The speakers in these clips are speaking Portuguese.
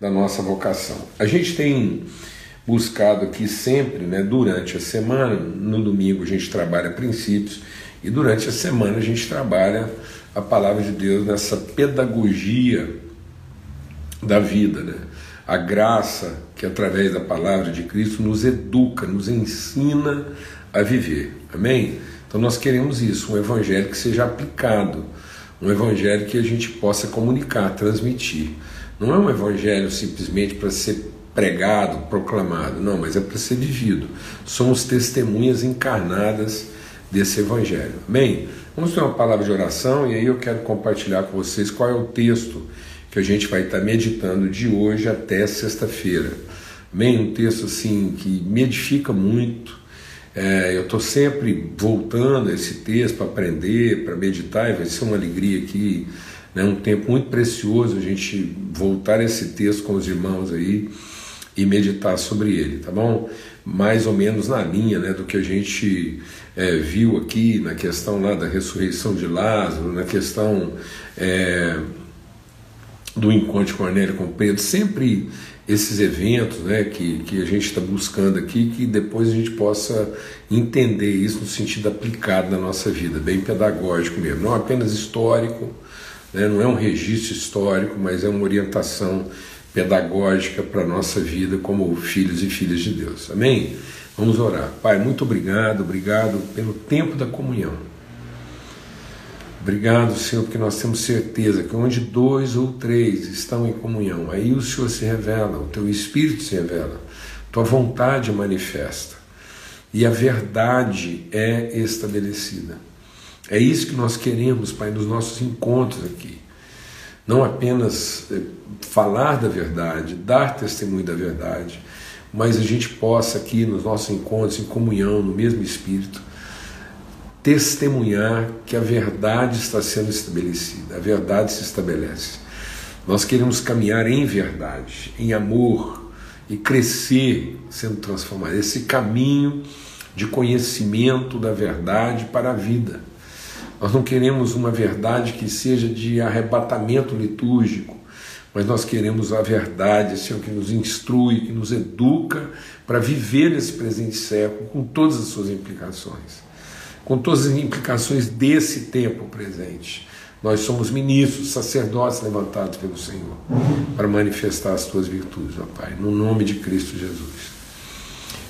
da nossa vocação. A gente tem buscado aqui sempre, né, durante a semana, no domingo a gente trabalha princípios e durante a semana a gente trabalha a palavra de Deus nessa pedagogia da vida, né? A graça que através da palavra de Cristo nos educa, nos ensina a viver. Amém? Então nós queremos isso, um evangelho que seja aplicado, um evangelho que a gente possa comunicar, transmitir. Não é um evangelho simplesmente para ser pregado, proclamado, não, mas é para ser vivido. Somos testemunhas encarnadas desse evangelho. Amém? Vamos ter uma palavra de oração e aí eu quero compartilhar com vocês qual é o texto que a gente vai estar meditando de hoje até sexta-feira. Amém? Um texto assim que me edifica muito. É, eu estou sempre voltando a esse texto para aprender, para meditar, e vai ser uma alegria aqui, né? um tempo muito precioso a gente voltar esse texto com os irmãos aí e meditar sobre ele, tá bom? Mais ou menos na linha né, do que a gente é, viu aqui na questão lá da ressurreição de Lázaro, na questão é, do encontro de Cornélio com Pedro, sempre esses eventos né, que, que a gente está buscando aqui, que depois a gente possa entender isso no sentido aplicado na nossa vida, bem pedagógico mesmo, não apenas histórico, né, não é um registro histórico, mas é uma orientação pedagógica para a nossa vida como filhos e filhas de Deus. Amém? Vamos orar. Pai, muito obrigado, obrigado pelo tempo da comunhão. Obrigado, Senhor, porque nós temos certeza que onde dois ou três estão em comunhão, aí o Senhor se revela, o teu Espírito se revela, tua vontade manifesta e a verdade é estabelecida. É isso que nós queremos, Pai, nos nossos encontros aqui não apenas eh, falar da verdade, dar testemunho da verdade, mas a gente possa aqui nos nossos encontros em comunhão, no mesmo espírito, testemunhar que a verdade está sendo estabelecida, a verdade se estabelece. Nós queremos caminhar em verdade, em amor e crescer sendo transformado. Esse caminho de conhecimento da verdade para a vida. Nós não queremos uma verdade que seja de arrebatamento litúrgico, mas nós queremos a verdade, Senhor, que nos instrui, que nos educa para viver nesse presente século com todas as suas implicações, com todas as implicações desse tempo presente. Nós somos ministros, sacerdotes levantados pelo Senhor para manifestar as tuas virtudes, ó Pai, no nome de Cristo Jesus.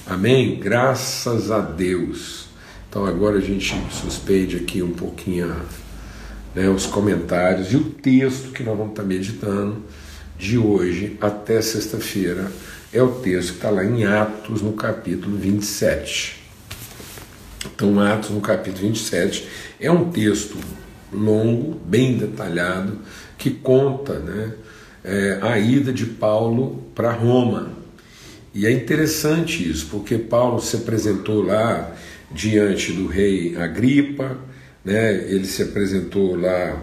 Amém? Graças a Deus. Então agora a gente suspende aqui um pouquinho né, os comentários e o texto que nós vamos estar meditando de hoje até sexta-feira é o texto que está lá em Atos, no capítulo 27. Então, Atos, no capítulo 27, é um texto longo, bem detalhado, que conta né, é, a ida de Paulo para Roma. E é interessante isso, porque Paulo se apresentou lá diante do rei Agripa, né? ele se apresentou lá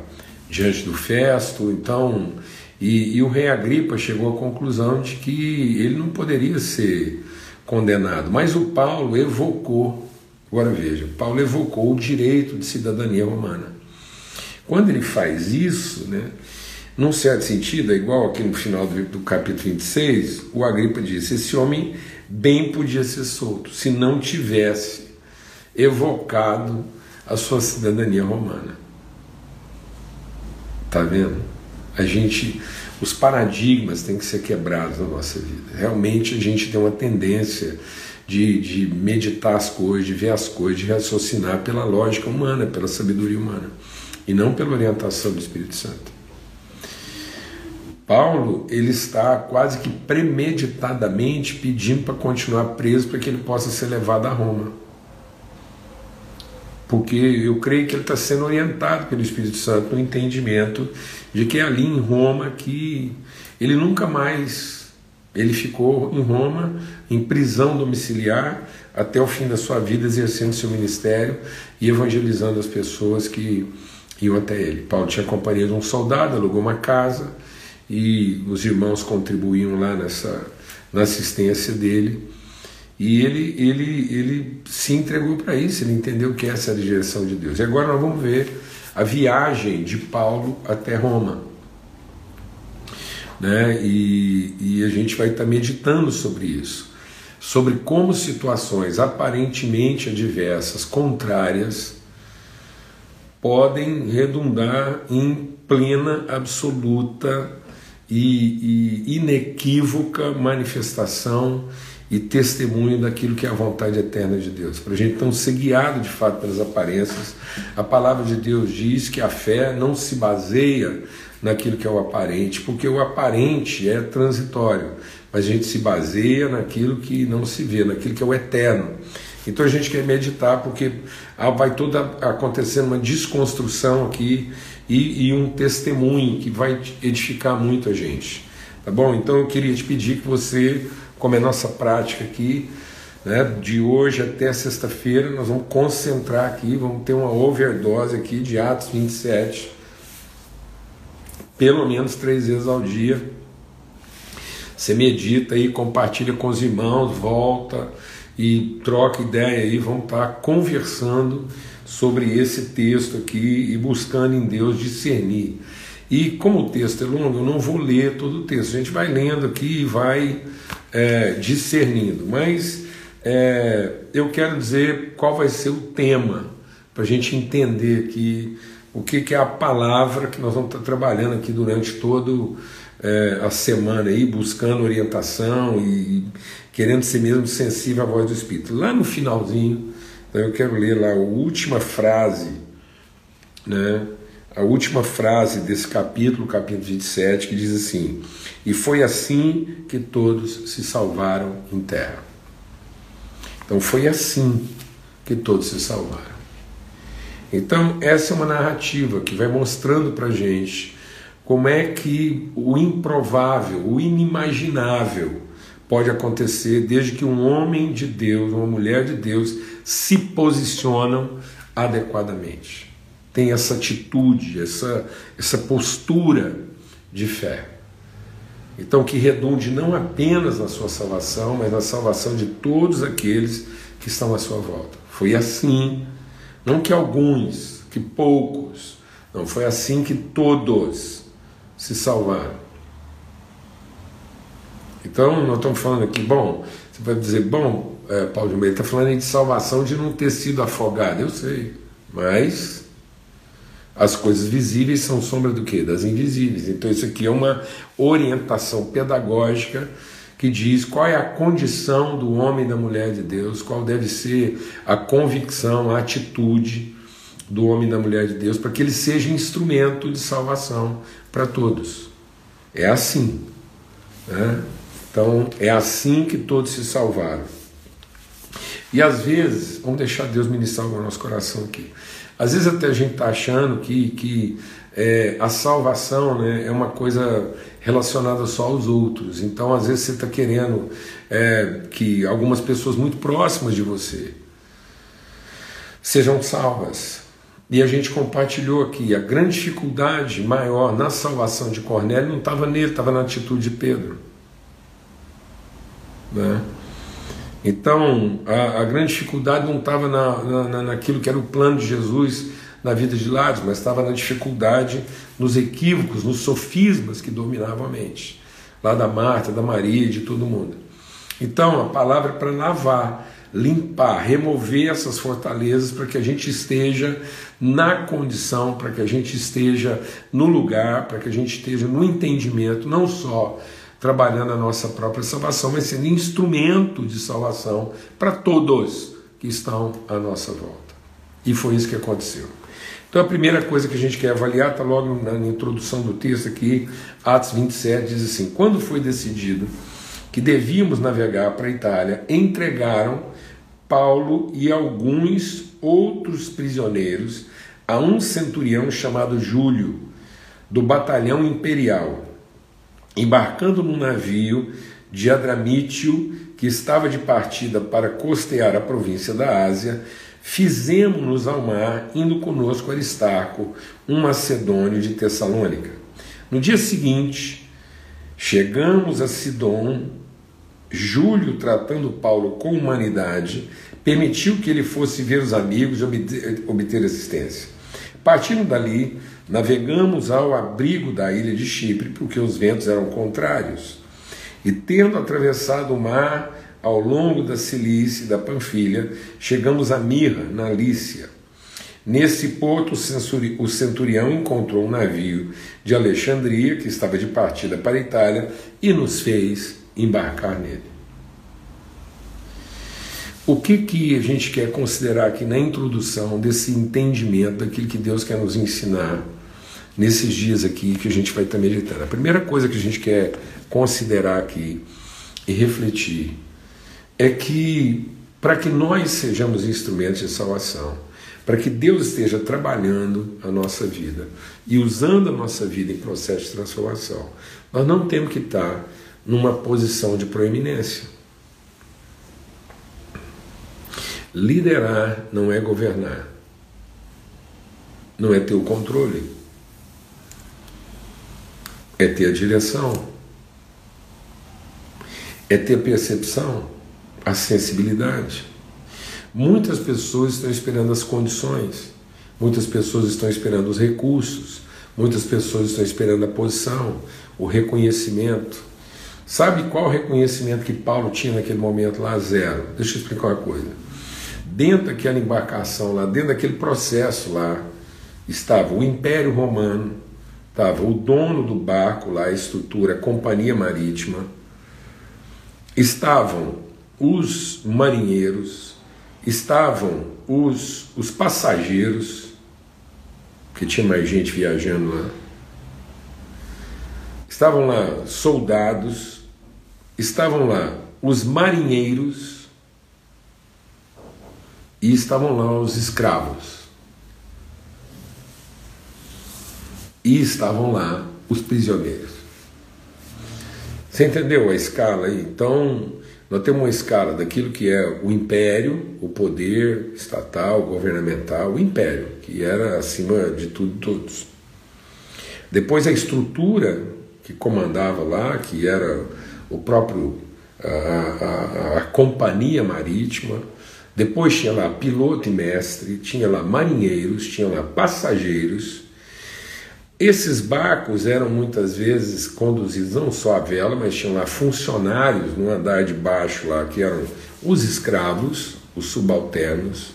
diante do Festo, então, e, e o rei Agripa chegou à conclusão de que ele não poderia ser condenado, mas o Paulo evocou, agora veja, Paulo evocou o direito de cidadania romana. Quando ele faz isso, né, num certo sentido, é igual aqui no final do, do capítulo 26, o Agripa disse: esse homem bem podia ser solto se não tivesse evocado a sua cidadania romana. Tá vendo? A gente, os paradigmas têm que ser quebrados na nossa vida. Realmente a gente tem uma tendência de, de meditar as coisas, de ver as coisas, de raciocinar pela lógica humana, pela sabedoria humana, e não pela orientação do Espírito Santo. Paulo ele está quase que premeditadamente pedindo para continuar preso para que ele possa ser levado a Roma porque eu creio que ele está sendo orientado pelo Espírito Santo no entendimento de que é ali em Roma que ele nunca mais ele ficou em Roma em prisão domiciliar até o fim da sua vida exercendo seu ministério e evangelizando as pessoas que iam até ele. Paulo tinha companhia de um soldado, alugou uma casa e os irmãos contribuíam lá nessa na assistência dele e ele, ele, ele se entregou para isso, ele entendeu que essa era a direção de Deus. E agora nós vamos ver a viagem de Paulo até Roma. né? E, e a gente vai estar meditando sobre isso, sobre como situações aparentemente adversas, contrárias, podem redundar em plena, absoluta e, e inequívoca manifestação e testemunho daquilo que é a vontade eterna de Deus. Para a gente não ser guiado de fato pelas aparências, a palavra de Deus diz que a fé não se baseia naquilo que é o aparente, porque o aparente é transitório, mas a gente se baseia naquilo que não se vê, naquilo que é o eterno. Então a gente quer meditar porque vai toda acontecendo uma desconstrução aqui e, e um testemunho que vai edificar muito a gente. Tá bom? Então eu queria te pedir que você como é nossa prática aqui, né, de hoje até sexta-feira, nós vamos concentrar aqui, vamos ter uma overdose aqui de Atos 27, pelo menos três vezes ao dia. Você medita aí, compartilha com os irmãos, volta e troca ideia aí, vamos estar conversando sobre esse texto aqui e buscando em Deus discernir. E como o texto é longo, eu não vou ler todo o texto, a gente vai lendo aqui e vai é, discernindo. Mas é, eu quero dizer qual vai ser o tema, para a gente entender aqui o que, que, é a palavra que nós vamos estar trabalhando aqui durante toda é, a semana, aí, buscando orientação e querendo ser mesmo sensível à voz do Espírito. Lá no finalzinho, eu quero ler lá a última frase, né? A última frase desse capítulo, capítulo 27, que diz assim: E foi assim que todos se salvaram em terra. Então foi assim que todos se salvaram. Então, essa é uma narrativa que vai mostrando para gente como é que o improvável, o inimaginável pode acontecer desde que um homem de Deus, uma mulher de Deus se posicionam adequadamente tem essa atitude, essa, essa postura de fé. Então, que redunde não apenas na sua salvação, mas na salvação de todos aqueles que estão à sua volta. Foi assim, não que alguns, que poucos, não, foi assim que todos se salvaram. Então, nós estamos falando aqui, bom, você vai dizer, bom, é, Paulo de Meira está falando de salvação de não ter sido afogado, eu sei, mas as coisas visíveis são sombra do que? Das invisíveis. Então, isso aqui é uma orientação pedagógica que diz qual é a condição do homem e da mulher de Deus, qual deve ser a convicção, a atitude do homem e da mulher de Deus, para que ele seja instrumento de salvação para todos. É assim. Né? Então, é assim que todos se salvaram. E às vezes, vamos deixar Deus ministrar o nosso coração aqui. Às vezes até a gente está achando que, que é, a salvação né, é uma coisa relacionada só aos outros. Então, às vezes, você está querendo é, que algumas pessoas muito próximas de você sejam salvas. E a gente compartilhou aqui, a grande dificuldade maior na salvação de Cornélio não estava nele, estava na atitude de Pedro. Né? Então, a, a grande dificuldade não estava na, na, naquilo que era o plano de Jesus na vida de Lázaro, mas estava na dificuldade, nos equívocos, nos sofismas que dominavam a mente, lá da Marta, da Maria, de todo mundo. Então, a palavra é para lavar, limpar, remover essas fortalezas para que a gente esteja na condição, para que a gente esteja no lugar, para que a gente esteja no entendimento, não só trabalhando a nossa própria salvação, mas sendo instrumento de salvação para todos que estão à nossa volta. E foi isso que aconteceu. Então a primeira coisa que a gente quer avaliar está logo na introdução do texto aqui, Atos 27, diz assim: Quando foi decidido que devíamos navegar para a Itália, entregaram Paulo e alguns outros prisioneiros a um centurião chamado Júlio, do batalhão imperial embarcando num navio de Adramítio, que estava de partida para costear a província da Ásia, fizemos-nos ao mar, indo conosco Aristarco, um macedônio de Tessalônica. No dia seguinte, chegamos a Sidom, Júlio, tratando Paulo com humanidade, permitiu que ele fosse ver os amigos e obter, obter assistência. Partindo dali, navegamos ao abrigo da ilha de Chipre, porque os ventos eram contrários. E tendo atravessado o mar ao longo da Cilícia e da Panfilha, chegamos a Mirra, na Lícia. Nesse porto, o centurião encontrou um navio de Alexandria, que estava de partida para a Itália, e nos fez embarcar nele. O que, que a gente quer considerar aqui na introdução desse entendimento daquilo que Deus quer nos ensinar nesses dias aqui que a gente vai estar meditando? A primeira coisa que a gente quer considerar aqui e refletir é que para que nós sejamos instrumentos de salvação, para que Deus esteja trabalhando a nossa vida e usando a nossa vida em processo de transformação, nós não temos que estar numa posição de proeminência. Liderar não é governar, não é ter o controle, é ter a direção, é ter a percepção, a sensibilidade. Muitas pessoas estão esperando as condições, muitas pessoas estão esperando os recursos, muitas pessoas estão esperando a posição, o reconhecimento. Sabe qual reconhecimento que Paulo tinha naquele momento lá? Zero. Deixa eu explicar uma coisa. Dentro daquela embarcação lá, dentro daquele processo lá, estava o Império Romano, estava o dono do barco lá, a estrutura, a companhia marítima, estavam os marinheiros, estavam os, os passageiros, que tinha mais gente viajando lá, estavam lá soldados, estavam lá os marinheiros e estavam lá os escravos. E estavam lá os prisioneiros. Você entendeu a escala aí? Então, nós temos uma escala daquilo que é o império, o poder estatal, governamental, o império, que era acima de tudo e todos. Depois a estrutura que comandava lá, que era o próprio a, a, a, companhia marítima. Depois tinha lá piloto e mestre, tinha lá marinheiros, tinha lá passageiros esses barcos eram muitas vezes conduzidos não só a vela, mas tinham lá funcionários no andar de baixo lá, que eram os escravos, os subalternos.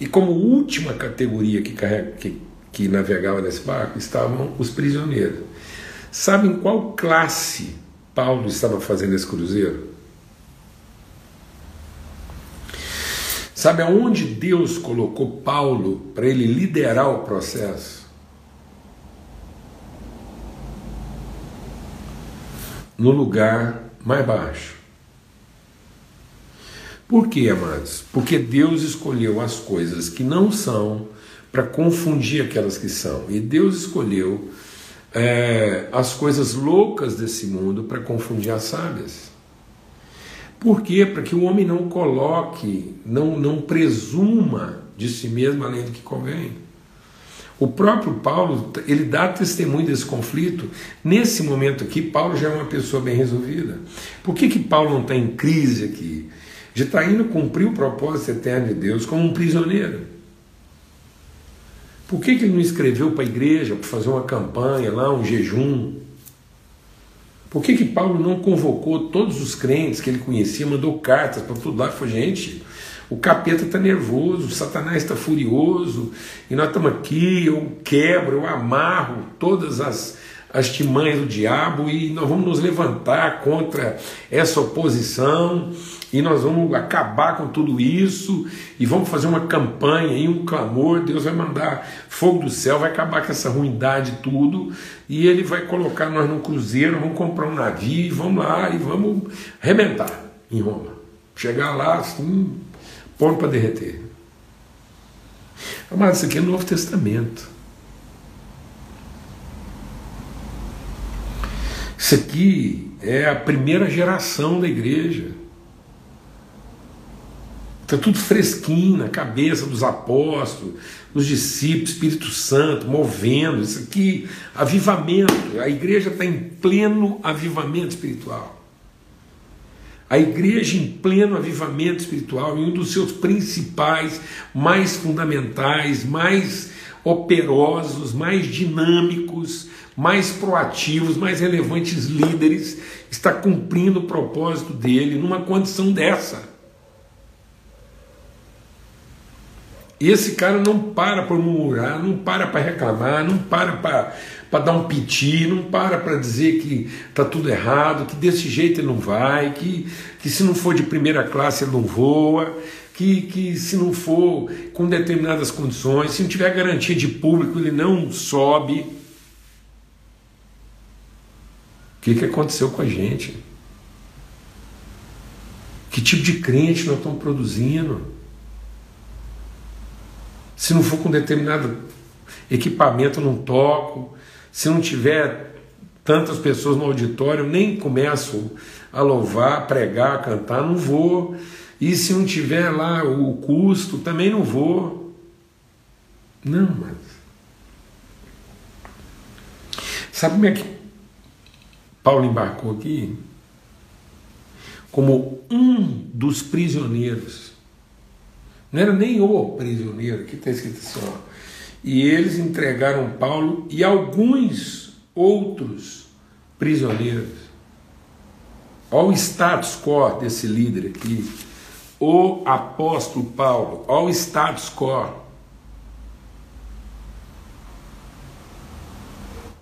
E como última categoria que, que, que navegava nesse barco estavam os prisioneiros. Sabem qual classe Paulo estava fazendo esse cruzeiro? Sabe aonde Deus colocou Paulo para ele liderar o processo? No lugar mais baixo. Por quê, amados? Porque Deus escolheu as coisas que não são para confundir aquelas que são. E Deus escolheu é, as coisas loucas desse mundo para confundir as sábias. Por quê? Para que o homem não coloque, não, não presuma de si mesmo além do que convém. O próprio Paulo, ele dá testemunho desse conflito. Nesse momento aqui, Paulo já é uma pessoa bem resolvida. Por que, que Paulo não está em crise aqui? De estar tá indo cumprir o propósito eterno de Deus como um prisioneiro. Por que, que ele não escreveu para a igreja para fazer uma campanha lá, um jejum? Por que, que Paulo não convocou todos os crentes que ele conhecia, mandou cartas para tudo lá? Foi gente, o capeta está nervoso, Satanás está furioso, e nós estamos aqui, eu quebro, eu amarro todas as, as timanhas do diabo e nós vamos nos levantar contra essa oposição e nós vamos acabar com tudo isso e vamos fazer uma campanha e um clamor. Deus vai mandar fogo do céu, vai acabar com essa ruindade tudo e ele vai colocar nós num cruzeiro, vamos comprar um navio e vamos lá e vamos arrebentar em Roma. Chegar lá assim, Põe para derreter. Amado, isso aqui é Novo Testamento. Isso aqui é a primeira geração da igreja. Está tudo fresquinho na cabeça dos apóstolos, dos discípulos, Espírito Santo, movendo. Isso aqui, avivamento. A igreja está em pleno avivamento espiritual. A igreja em pleno avivamento espiritual, em um dos seus principais, mais fundamentais, mais operosos, mais dinâmicos, mais proativos, mais relevantes líderes, está cumprindo o propósito dele numa condição dessa. Esse cara não para para murmurar, não para para reclamar, não para para dar um piti, não para para dizer que está tudo errado, que desse jeito ele não vai, que, que se não for de primeira classe ele não voa, que, que se não for com determinadas condições, se não tiver garantia de público ele não sobe. O que, que aconteceu com a gente? Que tipo de crente nós estamos produzindo? Se não for com determinado equipamento, não toco. Se não tiver tantas pessoas no auditório, nem começo a louvar, a pregar, a cantar, não vou. E se não tiver lá o custo, também não vou. Não, mas. Sabe como é que Paulo embarcou aqui? Como um dos prisioneiros não era nem o prisioneiro, aqui está escrito assim: ó, e eles entregaram Paulo e alguns outros prisioneiros. Olha o status quo desse líder aqui, o apóstolo Paulo, olha o status quo.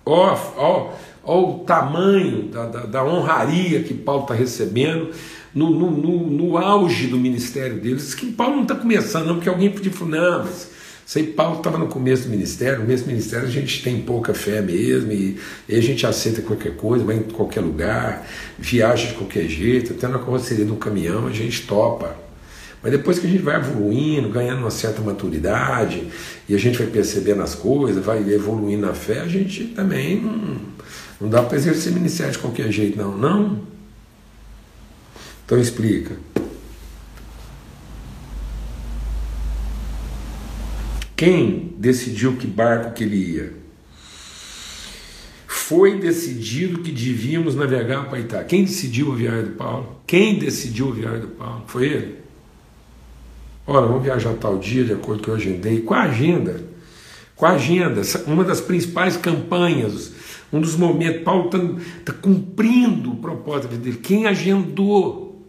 Olha, olha, olha o tamanho da, da, da honraria que Paulo está recebendo no, no, no, no auge do ministério deles, que Paulo não está começando, não, porque alguém falar, não, mas sei Paulo estava no começo do ministério, no começo do ministério a gente tem pouca fé mesmo, e, e, a gente aceita qualquer coisa, vai em qualquer lugar, viaja de qualquer jeito, até na carroceria de um caminhão a gente topa. Mas depois que a gente vai evoluindo, ganhando uma certa maturidade, e a gente vai percebendo as coisas, vai evoluindo na fé, a gente também não, não dá para exercer ministério de qualquer jeito, não. Não. Então explica. Quem decidiu que barco que ele ia? Foi decidido que devíamos navegar para Itá. Quem decidiu a viagem do Paulo? Quem decidiu a viagem do Paulo? Foi ele. Olha, vamos viajar tal dia, de acordo com o que eu agendei. Qual a agenda? Qual a agenda? Uma das principais campanhas, um dos momentos. Paulo está tá cumprindo o propósito dele. Quem agendou?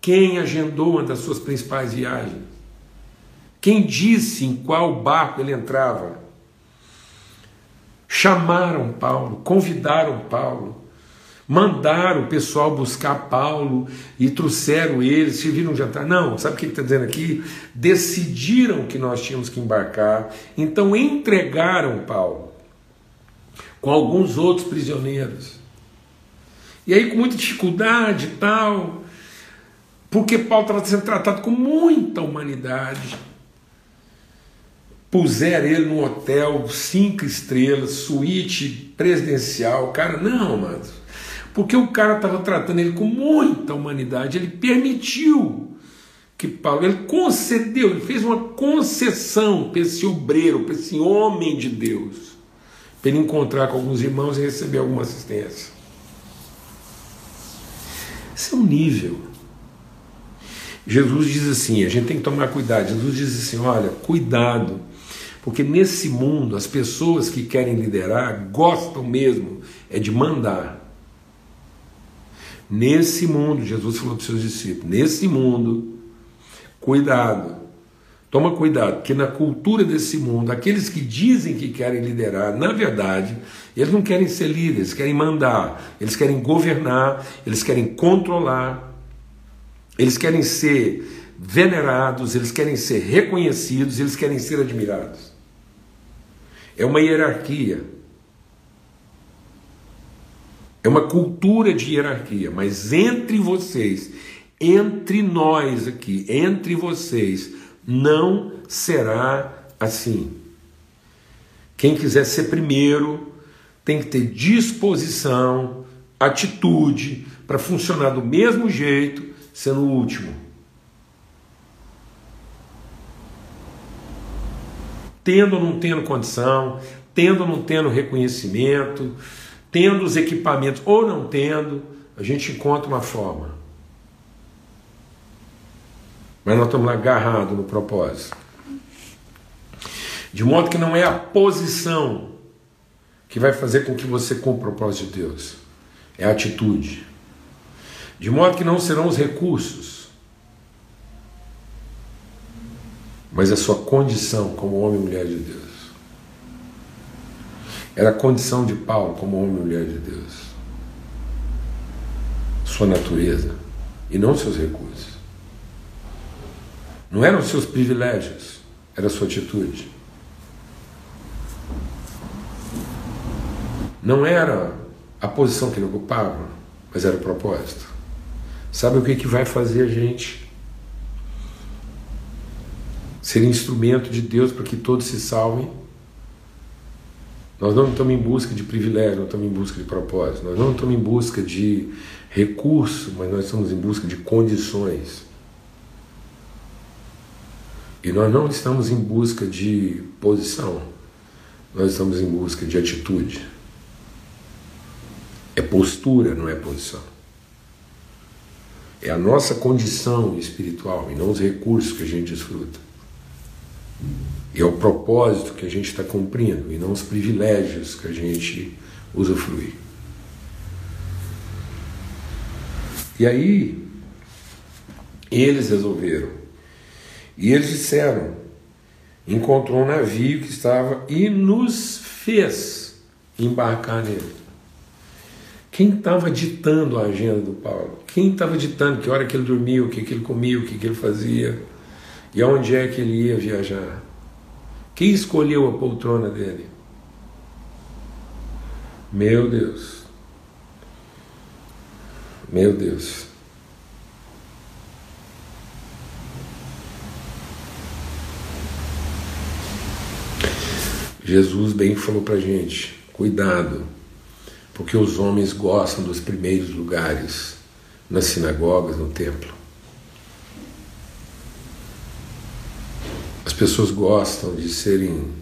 Quem agendou uma das suas principais viagens? Quem disse em qual barco ele entrava? Chamaram Paulo, convidaram Paulo, mandaram o pessoal buscar Paulo e trouxeram ele, serviram um jantar. Não, sabe o que ele está dizendo aqui? Decidiram que nós tínhamos que embarcar, então entregaram Paulo com alguns outros prisioneiros. E aí, com muita dificuldade e tal, porque Paulo estava sendo tratado com muita humanidade. Puseram ele num hotel, cinco estrelas, suíte presidencial. Cara, não, mas. Porque o cara estava tratando ele com muita humanidade. Ele permitiu que Paulo, ele concedeu, ele fez uma concessão para esse obreiro, para esse homem de Deus, para ele encontrar com alguns irmãos e receber alguma assistência. Esse é um nível. Jesus diz assim: a gente tem que tomar cuidado. Jesus diz assim: olha, cuidado, porque nesse mundo as pessoas que querem liderar gostam mesmo é de mandar. Nesse mundo, Jesus falou para os seus discípulos: nesse mundo, cuidado, toma cuidado, porque na cultura desse mundo, aqueles que dizem que querem liderar, na verdade, eles não querem ser líderes, querem mandar, eles querem governar, eles querem controlar. Eles querem ser venerados, eles querem ser reconhecidos, eles querem ser admirados. É uma hierarquia. É uma cultura de hierarquia, mas entre vocês, entre nós aqui, entre vocês, não será assim. Quem quiser ser primeiro tem que ter disposição, atitude para funcionar do mesmo jeito sendo o último. Tendo ou não tendo condição, tendo ou não tendo reconhecimento, tendo os equipamentos ou não tendo, a gente encontra uma forma. Mas nós estamos agarrados no propósito. De modo que não é a posição que vai fazer com que você cumpra o propósito de Deus, é a atitude. De modo que não serão os recursos, mas a sua condição como homem e mulher de Deus. Era a condição de Paulo como homem e mulher de Deus. Sua natureza e não seus recursos. Não eram seus privilégios, era sua atitude. Não era a posição que ele ocupava, mas era o propósito. Sabe o que, que vai fazer a gente ser instrumento de Deus para que todos se salvem? Nós não estamos em busca de privilégio, não estamos em busca de propósito, nós não estamos em busca de recurso, mas nós estamos em busca de condições. E nós não estamos em busca de posição, nós estamos em busca de atitude. É postura, não é posição. É a nossa condição espiritual e não os recursos que a gente desfruta. E é o propósito que a gente está cumprindo e não os privilégios que a gente usufrui. E aí, eles resolveram. E eles disseram: encontrou um navio que estava e nos fez embarcar nele. Quem estava ditando a agenda do Paulo? Quem estava ditando que hora que ele dormia, o que, que ele comia, o que, que ele fazia e aonde é que ele ia viajar? Quem escolheu a poltrona dele? Meu Deus. Meu Deus. Jesus bem falou para gente: cuidado porque os homens gostam dos primeiros lugares nas sinagogas, no templo. As pessoas gostam de serem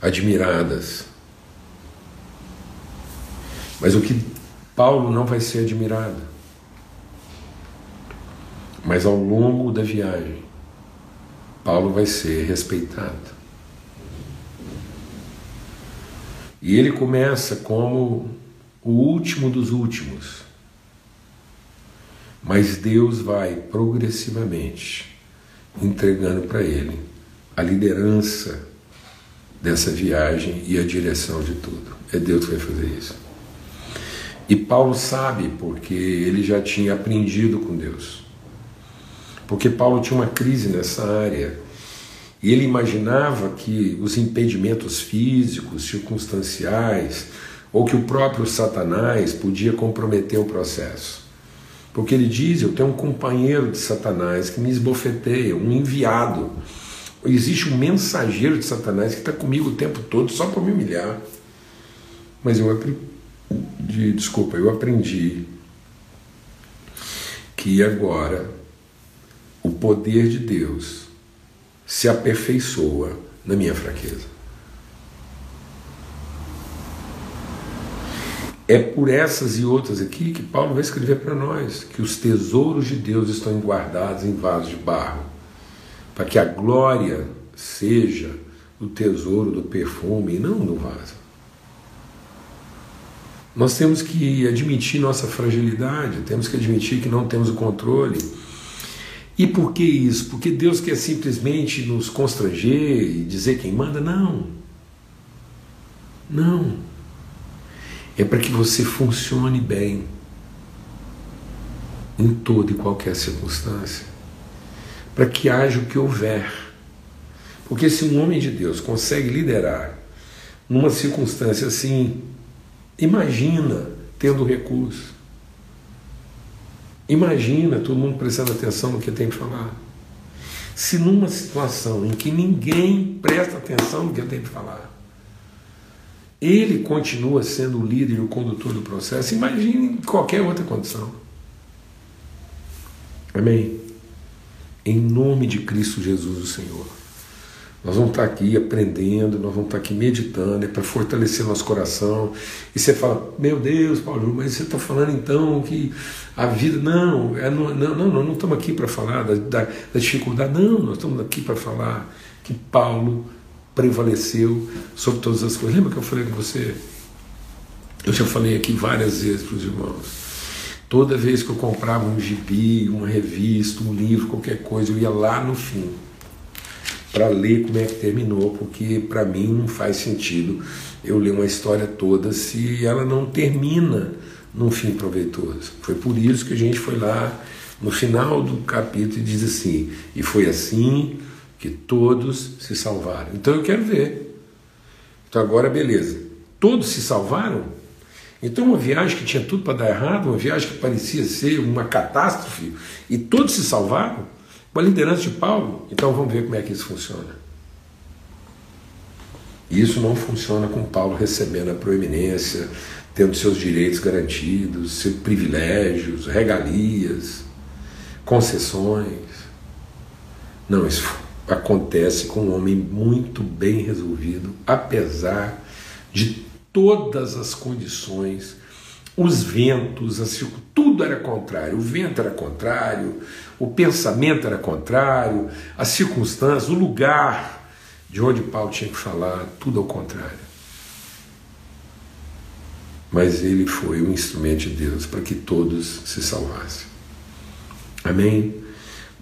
admiradas. Mas o que Paulo não vai ser admirado. Mas ao longo da viagem, Paulo vai ser respeitado. E ele começa como o último dos últimos. Mas Deus vai progressivamente entregando para ele a liderança dessa viagem e a direção de tudo. É Deus que vai fazer isso. E Paulo sabe porque ele já tinha aprendido com Deus. Porque Paulo tinha uma crise nessa área e ele imaginava que os impedimentos físicos, circunstanciais, ou que o próprio Satanás podia comprometer o processo. Porque ele diz: Eu tenho um companheiro de Satanás que me esbofeteia, um enviado. Existe um mensageiro de Satanás que está comigo o tempo todo só para me humilhar. Mas eu aprendi, desculpa, eu aprendi que agora o poder de Deus se aperfeiçoa na minha fraqueza. É por essas e outras aqui que Paulo vai escrever para nós que os tesouros de Deus estão guardados em vasos de barro, para que a glória seja o tesouro do perfume e não do vaso. Nós temos que admitir nossa fragilidade, temos que admitir que não temos o controle. E por que isso? Porque Deus quer simplesmente nos constranger e dizer quem manda? Não. Não é para que você funcione bem em toda e qualquer circunstância, para que haja o que houver. Porque se um homem de Deus consegue liderar numa circunstância assim, imagina tendo recurso. Imagina todo mundo prestando atenção no que tem que falar. Se numa situação em que ninguém presta atenção no que tem que falar, ele continua sendo o líder e o condutor do processo, imagine em qualquer outra condição. Amém? Em nome de Cristo Jesus, o Senhor. Nós vamos estar aqui aprendendo, nós vamos estar aqui meditando, é para fortalecer nosso coração. E você fala, meu Deus, Paulo, mas você está falando então que a vida. Não, é, não, não, não, não, estamos aqui para falar da, da, da dificuldade, não, nós estamos aqui para falar que Paulo prevaleceu sobre todas as coisas. Lembra que eu falei com você? Eu já falei aqui várias vezes para os irmãos. Toda vez que eu comprava um gibi, uma revista, um livro, qualquer coisa, eu ia lá no fim para ler como é que terminou, porque para mim não faz sentido eu ler uma história toda se ela não termina num fim proveitoso. Foi por isso que a gente foi lá no final do capítulo e diz assim: e foi assim que todos se salvaram. Então eu quero ver. Então agora beleza. Todos se salvaram? Então uma viagem que tinha tudo para dar errado, uma viagem que parecia ser uma catástrofe, e todos se salvaram? Com a liderança de Paulo? Então vamos ver como é que isso funciona. Isso não funciona com Paulo recebendo a proeminência, tendo seus direitos garantidos, seus privilégios, regalias, concessões. Não, isso acontece com um homem muito bem resolvido, apesar de todas as condições, os ventos, as, tudo era contrário. O vento era contrário, o pensamento era contrário, as circunstâncias, o lugar de onde Paulo tinha que falar, tudo ao contrário. Mas ele foi o instrumento de Deus para que todos se salvassem. Amém?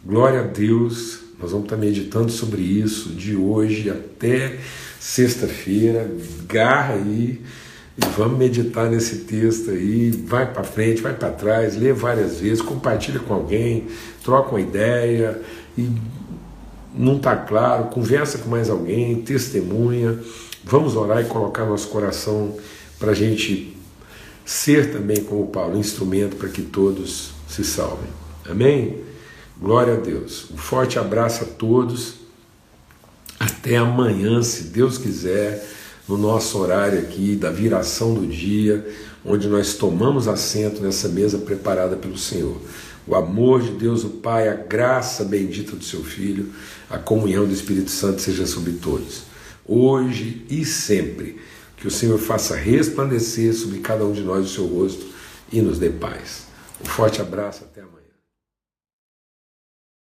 Glória a Deus. Nós vamos estar meditando sobre isso de hoje até sexta-feira. Garra aí e vamos meditar nesse texto aí. Vai para frente, vai para trás, lê várias vezes, compartilha com alguém, troca uma ideia e não está claro, conversa com mais alguém, testemunha. Vamos orar e colocar nosso coração para a gente ser também, como Paulo, instrumento para que todos se salvem. Amém? Glória a Deus. Um forte abraço a todos. Até amanhã, se Deus quiser, no nosso horário aqui da viração do dia, onde nós tomamos assento nessa mesa preparada pelo Senhor. O amor de Deus, o Pai, a graça bendita do seu Filho, a comunhão do Espírito Santo seja sobre todos, hoje e sempre. Que o Senhor faça resplandecer sobre cada um de nós o seu rosto e nos dê paz. Um forte abraço, até amanhã.